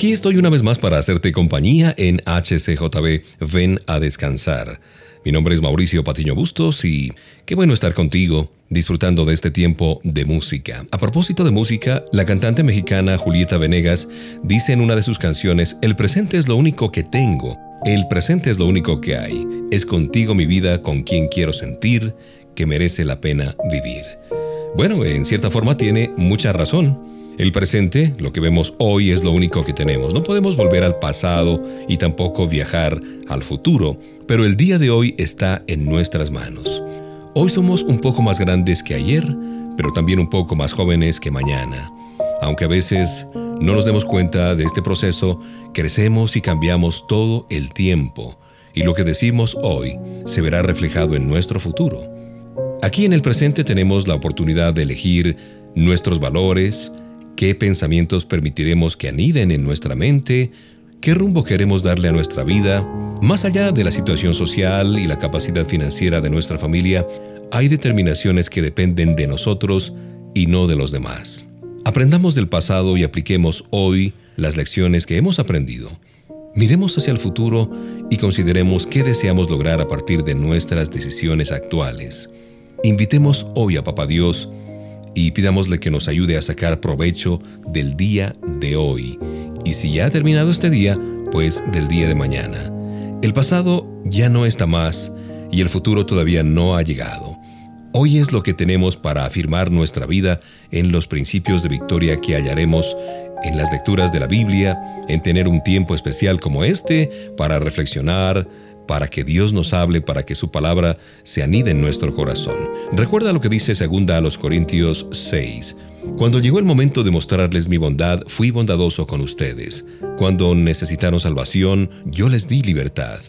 Aquí estoy una vez más para hacerte compañía en HCJB Ven a descansar. Mi nombre es Mauricio Patiño Bustos y qué bueno estar contigo disfrutando de este tiempo de música. A propósito de música, la cantante mexicana Julieta Venegas dice en una de sus canciones, El presente es lo único que tengo, el presente es lo único que hay, es contigo mi vida con quien quiero sentir que merece la pena vivir. Bueno, en cierta forma tiene mucha razón. El presente, lo que vemos hoy, es lo único que tenemos. No podemos volver al pasado y tampoco viajar al futuro, pero el día de hoy está en nuestras manos. Hoy somos un poco más grandes que ayer, pero también un poco más jóvenes que mañana. Aunque a veces no nos demos cuenta de este proceso, crecemos y cambiamos todo el tiempo, y lo que decimos hoy se verá reflejado en nuestro futuro. Aquí en el presente tenemos la oportunidad de elegir nuestros valores, qué pensamientos permitiremos que aniden en nuestra mente, qué rumbo queremos darle a nuestra vida. Más allá de la situación social y la capacidad financiera de nuestra familia, hay determinaciones que dependen de nosotros y no de los demás. Aprendamos del pasado y apliquemos hoy las lecciones que hemos aprendido. Miremos hacia el futuro y consideremos qué deseamos lograr a partir de nuestras decisiones actuales. Invitemos hoy a Papá Dios y pidámosle que nos ayude a sacar provecho del día de hoy. Y si ya ha terminado este día, pues del día de mañana. El pasado ya no está más y el futuro todavía no ha llegado. Hoy es lo que tenemos para afirmar nuestra vida en los principios de victoria que hallaremos en las lecturas de la Biblia, en tener un tiempo especial como este para reflexionar, para que Dios nos hable, para que su palabra se anide en nuestro corazón. Recuerda lo que dice segunda a los Corintios 6. Cuando llegó el momento de mostrarles mi bondad, fui bondadoso con ustedes. Cuando necesitaron salvación, yo les di libertad.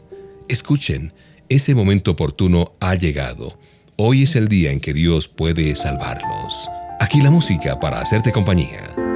Escuchen, ese momento oportuno ha llegado. Hoy es el día en que Dios puede salvarlos. Aquí la música para hacerte compañía.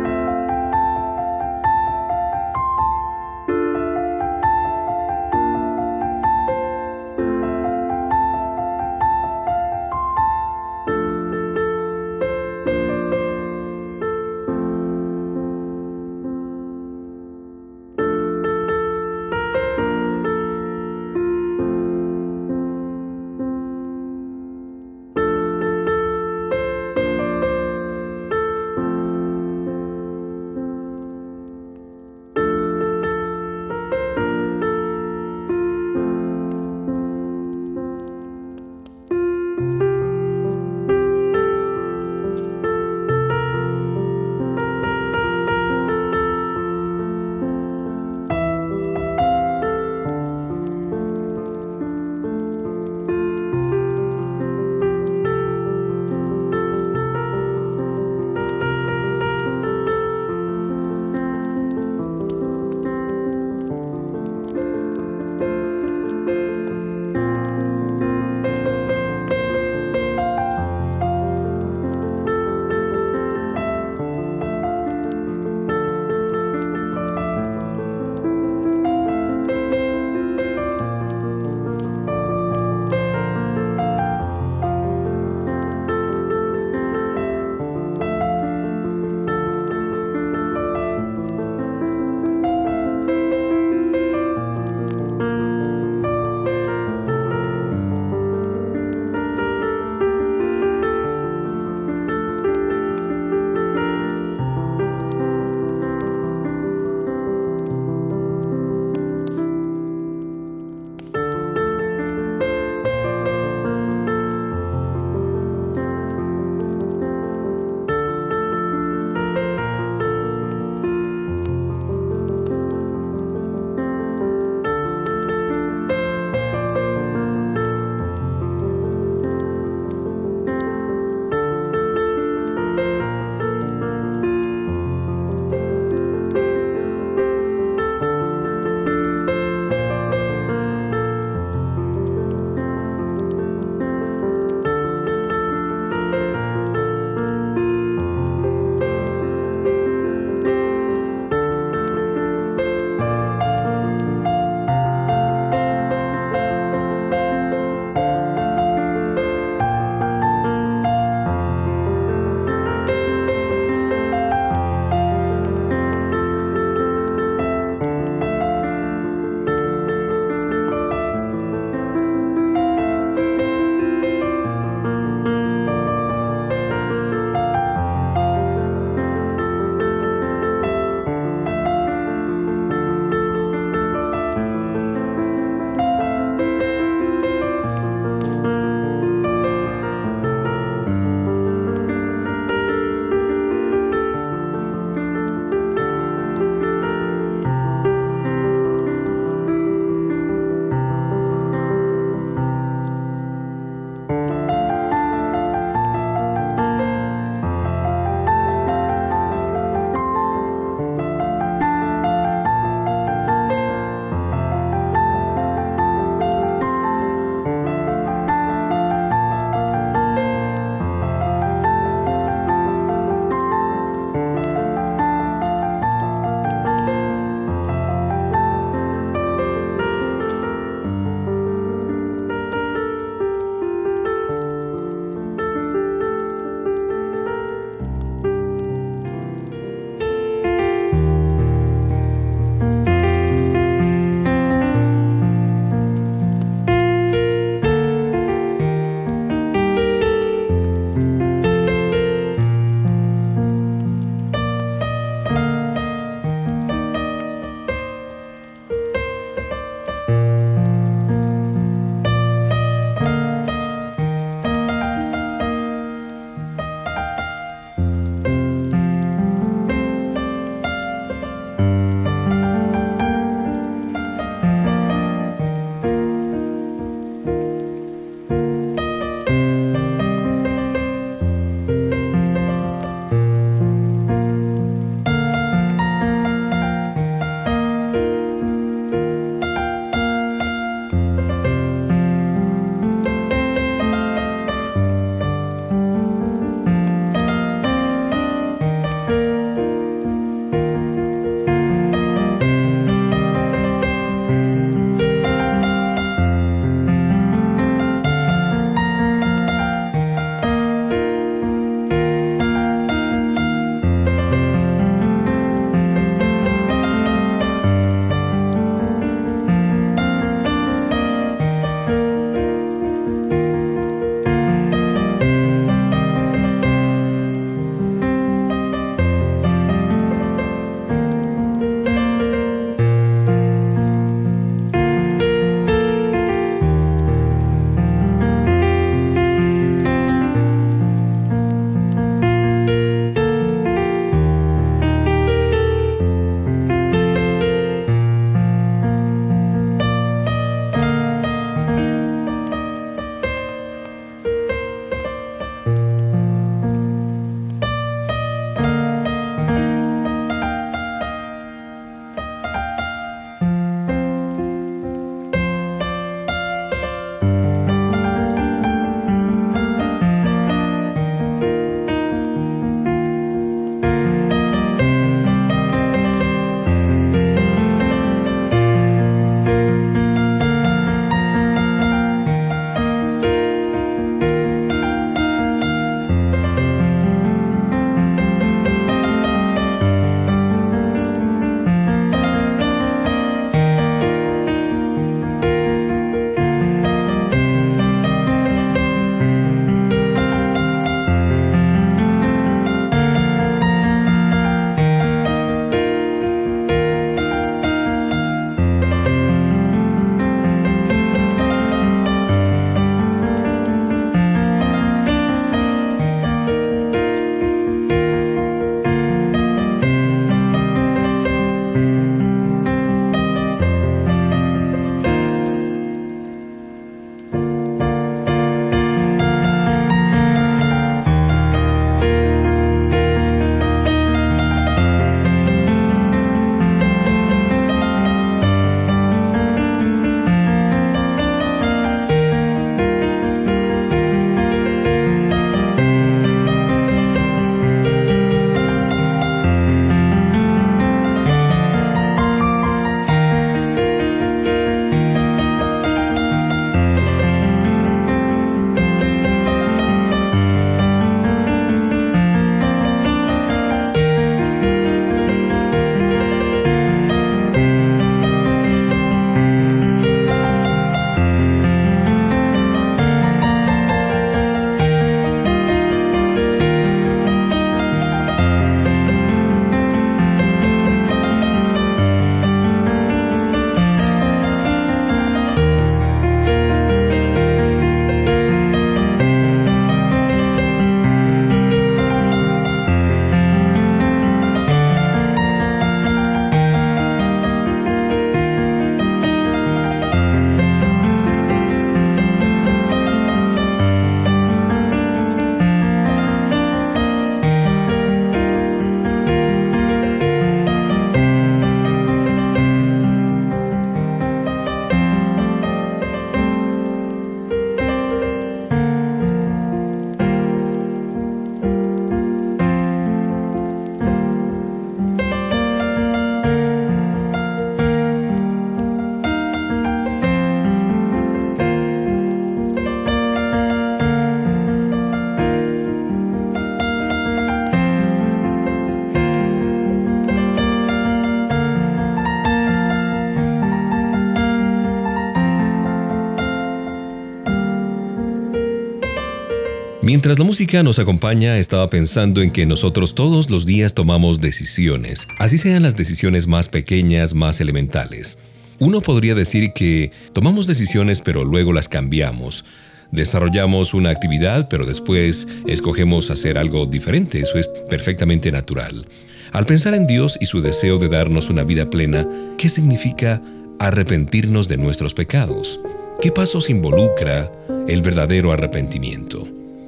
Mientras la música nos acompaña, estaba pensando en que nosotros todos los días tomamos decisiones, así sean las decisiones más pequeñas, más elementales. Uno podría decir que tomamos decisiones pero luego las cambiamos. Desarrollamos una actividad pero después escogemos hacer algo diferente, eso es perfectamente natural. Al pensar en Dios y su deseo de darnos una vida plena, ¿qué significa arrepentirnos de nuestros pecados? ¿Qué pasos involucra el verdadero arrepentimiento?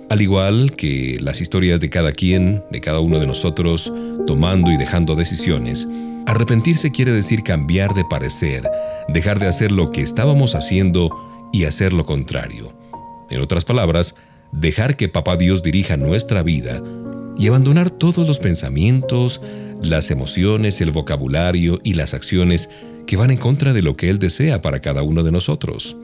Al igual que las historias de cada quien, de cada uno de nosotros, tomando y dejando decisiones, arrepentirse quiere decir cambiar de parecer, dejar de hacer lo que estábamos haciendo y hacer lo contrario. En otras palabras, dejar que Papá Dios dirija nuestra vida y abandonar todos los pensamientos, las emociones, el vocabulario y las acciones que van en contra de lo que Él desea para cada uno de nosotros.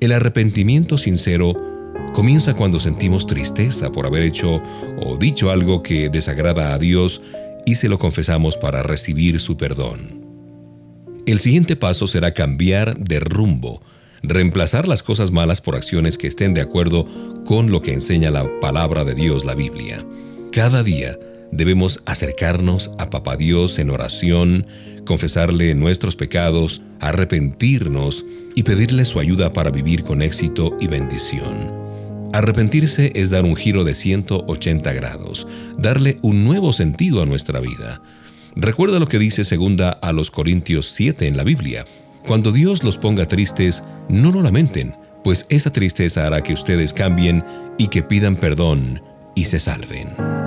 El arrepentimiento sincero comienza cuando sentimos tristeza por haber hecho o dicho algo que desagrada a Dios y se lo confesamos para recibir su perdón. El siguiente paso será cambiar de rumbo, reemplazar las cosas malas por acciones que estén de acuerdo con lo que enseña la palabra de Dios, la Biblia. Cada día debemos acercarnos a Papá Dios en oración, confesarle nuestros pecados, arrepentirnos y pedirle su ayuda para vivir con éxito y bendición. Arrepentirse es dar un giro de 180 grados, darle un nuevo sentido a nuestra vida. Recuerda lo que dice segunda a los Corintios 7 en la Biblia. Cuando Dios los ponga tristes, no lo lamenten, pues esa tristeza hará que ustedes cambien y que pidan perdón y se salven.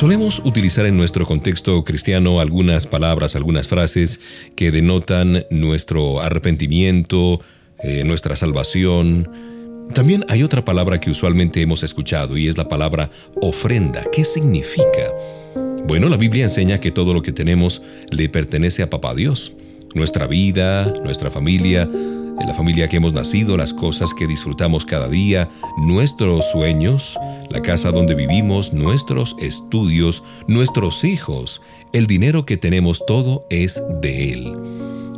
Solemos utilizar en nuestro contexto cristiano algunas palabras, algunas frases que denotan nuestro arrepentimiento, eh, nuestra salvación. También hay otra palabra que usualmente hemos escuchado y es la palabra ofrenda. ¿Qué significa? Bueno, la Biblia enseña que todo lo que tenemos le pertenece a Papá Dios. Nuestra vida, nuestra familia, en la familia que hemos nacido, las cosas que disfrutamos cada día, nuestros sueños, la casa donde vivimos, nuestros estudios, nuestros hijos, el dinero que tenemos, todo es de Él.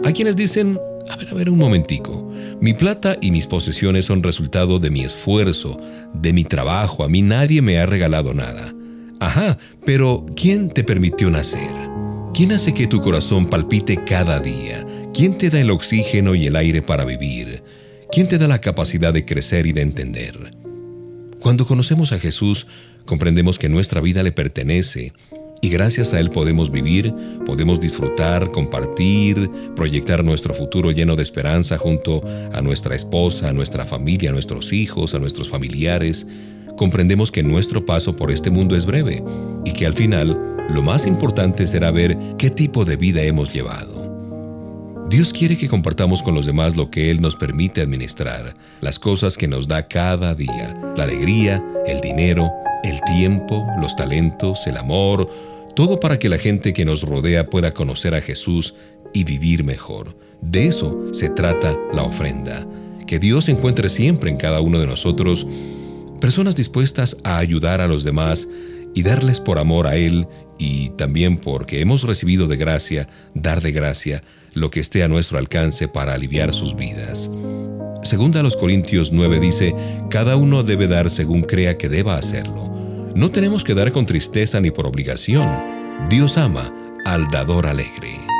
Hay quienes dicen, a ver, a ver un momentico, mi plata y mis posesiones son resultado de mi esfuerzo, de mi trabajo, a mí nadie me ha regalado nada. Ajá, pero ¿quién te permitió nacer? ¿Quién hace que tu corazón palpite cada día? ¿Quién te da el oxígeno y el aire para vivir? ¿Quién te da la capacidad de crecer y de entender? Cuando conocemos a Jesús, comprendemos que nuestra vida le pertenece y gracias a Él podemos vivir, podemos disfrutar, compartir, proyectar nuestro futuro lleno de esperanza junto a nuestra esposa, a nuestra familia, a nuestros hijos, a nuestros familiares. Comprendemos que nuestro paso por este mundo es breve y que al final lo más importante será ver qué tipo de vida hemos llevado. Dios quiere que compartamos con los demás lo que Él nos permite administrar, las cosas que nos da cada día, la alegría, el dinero, el tiempo, los talentos, el amor, todo para que la gente que nos rodea pueda conocer a Jesús y vivir mejor. De eso se trata la ofrenda. que Dios encuentre siempre en cada uno de nosotros personas dispuestas a ayudar a los demás y darles por amor a Él y también porque hemos recibido de gracia, dar de gracia lo que esté a nuestro alcance para aliviar sus vidas. Segunda a los Corintios 9 dice, cada uno debe dar según crea que deba hacerlo. No tenemos que dar con tristeza ni por obligación. Dios ama al dador alegre.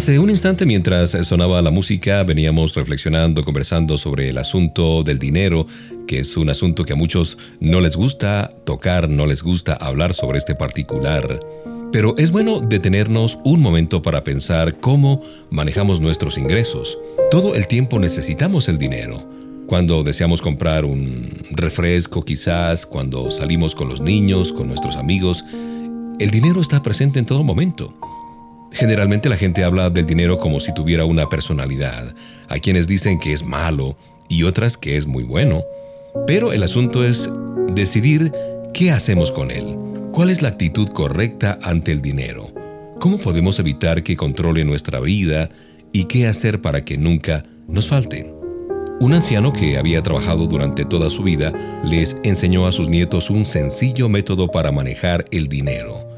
Hace un instante mientras sonaba la música veníamos reflexionando, conversando sobre el asunto del dinero, que es un asunto que a muchos no les gusta tocar, no les gusta hablar sobre este particular. Pero es bueno detenernos un momento para pensar cómo manejamos nuestros ingresos. Todo el tiempo necesitamos el dinero. Cuando deseamos comprar un refresco quizás, cuando salimos con los niños, con nuestros amigos, el dinero está presente en todo momento. Generalmente la gente habla del dinero como si tuviera una personalidad. Hay quienes dicen que es malo y otras que es muy bueno. Pero el asunto es decidir qué hacemos con él. ¿Cuál es la actitud correcta ante el dinero? ¿Cómo podemos evitar que controle nuestra vida y qué hacer para que nunca nos falte? Un anciano que había trabajado durante toda su vida les enseñó a sus nietos un sencillo método para manejar el dinero.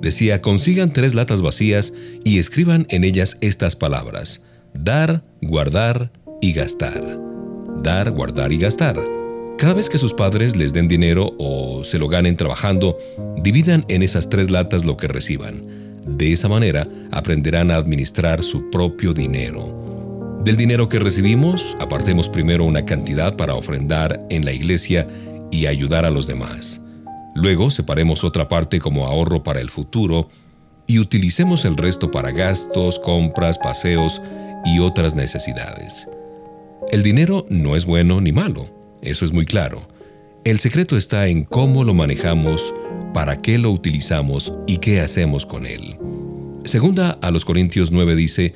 Decía, consigan tres latas vacías y escriban en ellas estas palabras, dar, guardar y gastar. Dar, guardar y gastar. Cada vez que sus padres les den dinero o se lo ganen trabajando, dividan en esas tres latas lo que reciban. De esa manera aprenderán a administrar su propio dinero. Del dinero que recibimos, apartemos primero una cantidad para ofrendar en la iglesia y ayudar a los demás. Luego separemos otra parte como ahorro para el futuro y utilicemos el resto para gastos, compras, paseos y otras necesidades. El dinero no es bueno ni malo, eso es muy claro. El secreto está en cómo lo manejamos, para qué lo utilizamos y qué hacemos con él. Segunda a los Corintios 9 dice,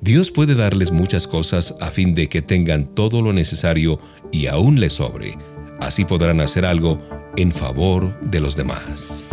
Dios puede darles muchas cosas a fin de que tengan todo lo necesario y aún les sobre. Así podrán hacer algo en favor de los demás.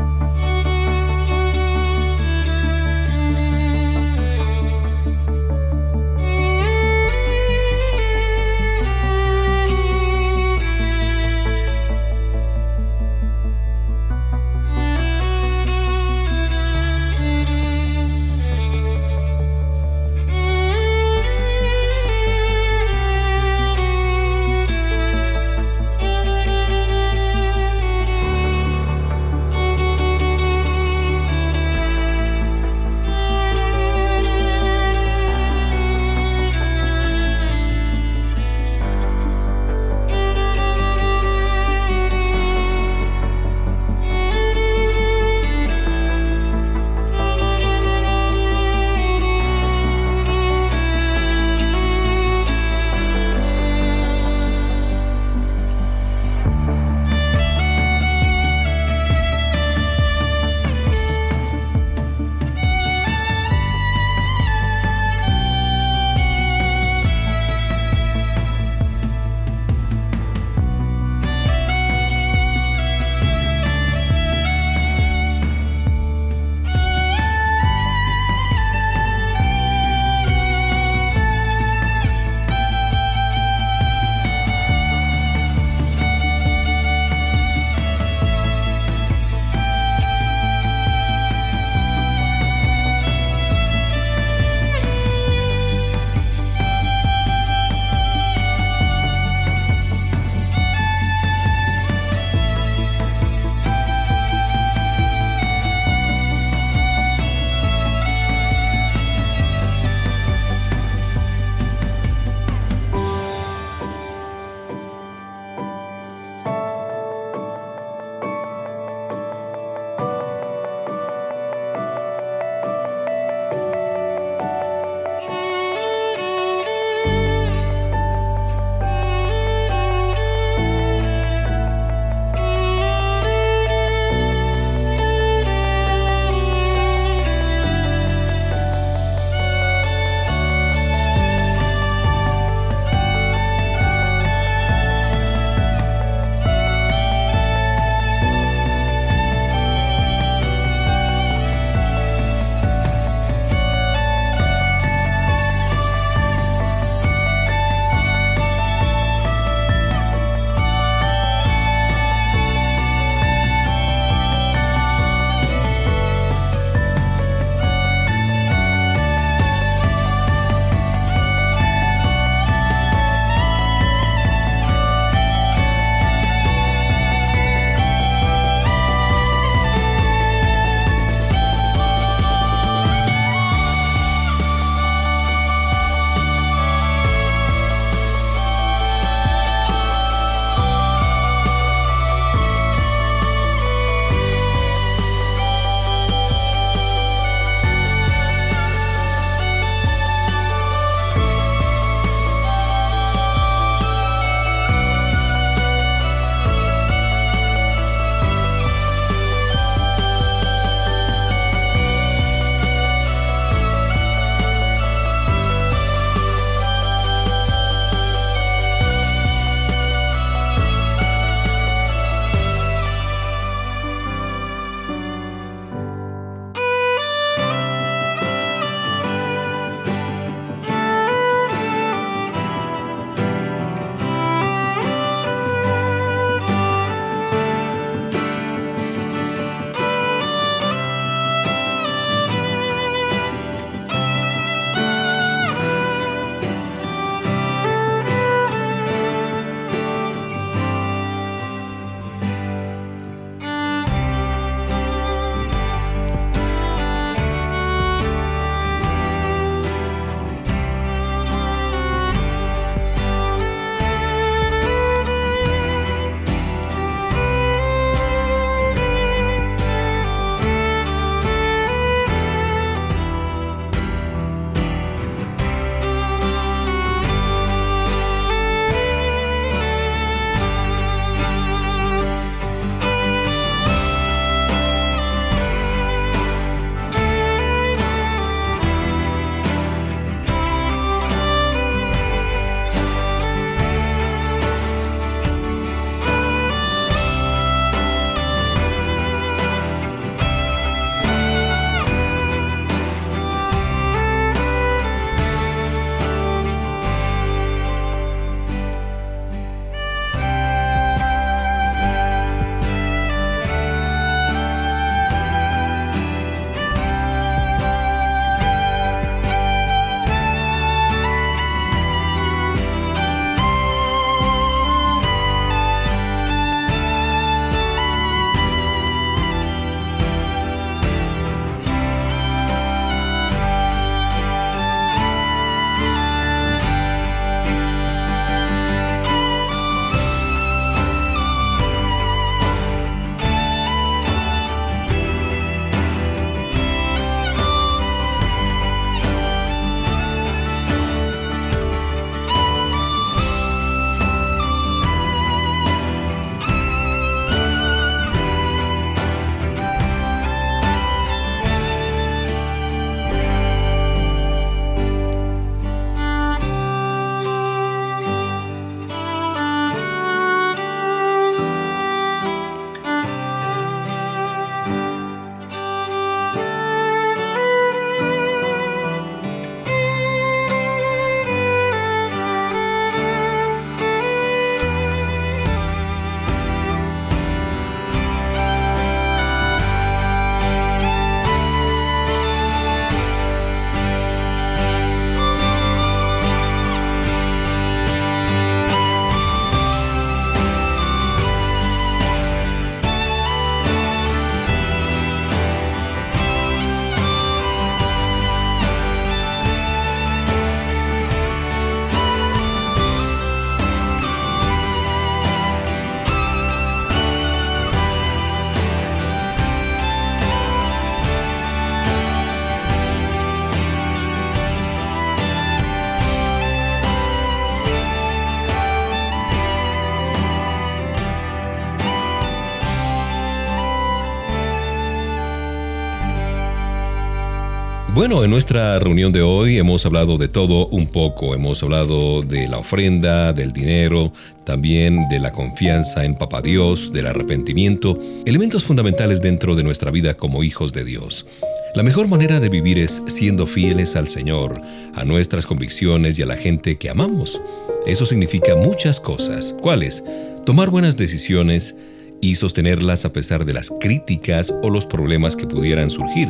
Bueno, en nuestra reunión de hoy hemos hablado de todo un poco. Hemos hablado de la ofrenda, del dinero, también de la confianza en Papá Dios, del arrepentimiento, elementos fundamentales dentro de nuestra vida como hijos de Dios. La mejor manera de vivir es siendo fieles al Señor, a nuestras convicciones y a la gente que amamos. Eso significa muchas cosas. ¿Cuáles? Tomar buenas decisiones y sostenerlas a pesar de las críticas o los problemas que pudieran surgir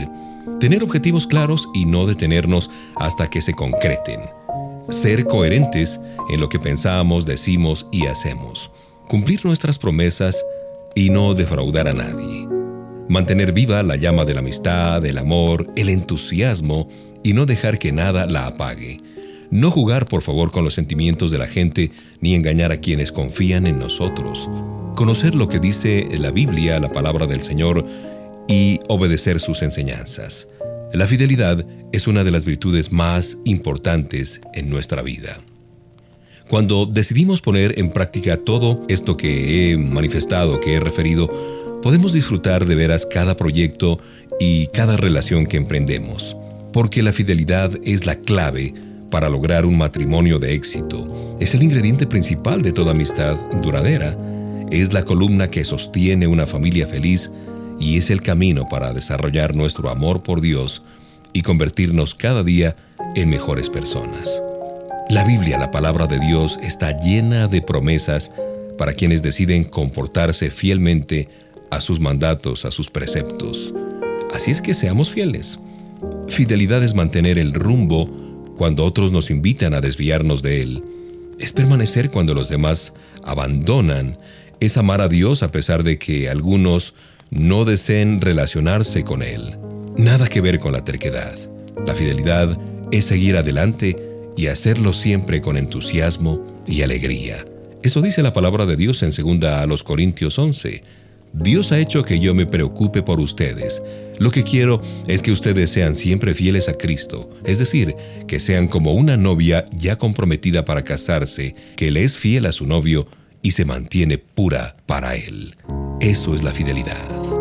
Tener objetivos claros y no detenernos hasta que se concreten. Ser coherentes en lo que pensamos, decimos y hacemos. Cumplir nuestras promesas y no defraudar a nadie. Mantener viva la llama de la amistad, el amor, el entusiasmo y no dejar que nada la apague. No jugar por favor con los sentimientos de la gente ni engañar a quienes confían en nosotros. Conocer lo que dice la Biblia, la palabra del Señor, y obedecer sus enseñanzas. La fidelidad es una de las virtudes más importantes en nuestra vida. Cuando decidimos poner en práctica todo esto que he manifestado, que he referido, podemos disfrutar de veras cada proyecto y cada relación que emprendemos, porque la fidelidad es la clave para lograr un matrimonio de éxito. Es el ingrediente principal de toda amistad duradera. Es la columna que sostiene una familia feliz y es el camino para desarrollar nuestro amor por Dios y convertirnos cada día en mejores personas. La Biblia, la palabra de Dios, está llena de promesas para quienes deciden comportarse fielmente a sus mandatos, a sus preceptos. Así es que seamos fieles. Fidelidad es mantener el rumbo cuando otros nos invitan a desviarnos de él. Es permanecer cuando los demás abandonan. Es amar a Dios a pesar de que algunos no deseen relacionarse con Él. Nada que ver con la terquedad. La fidelidad es seguir adelante y hacerlo siempre con entusiasmo y alegría. Eso dice la palabra de Dios en 2 a los Corintios 11. Dios ha hecho que yo me preocupe por ustedes. Lo que quiero es que ustedes sean siempre fieles a Cristo, es decir, que sean como una novia ya comprometida para casarse, que le es fiel a su novio y se mantiene pura para él. Eso es la fidelidad.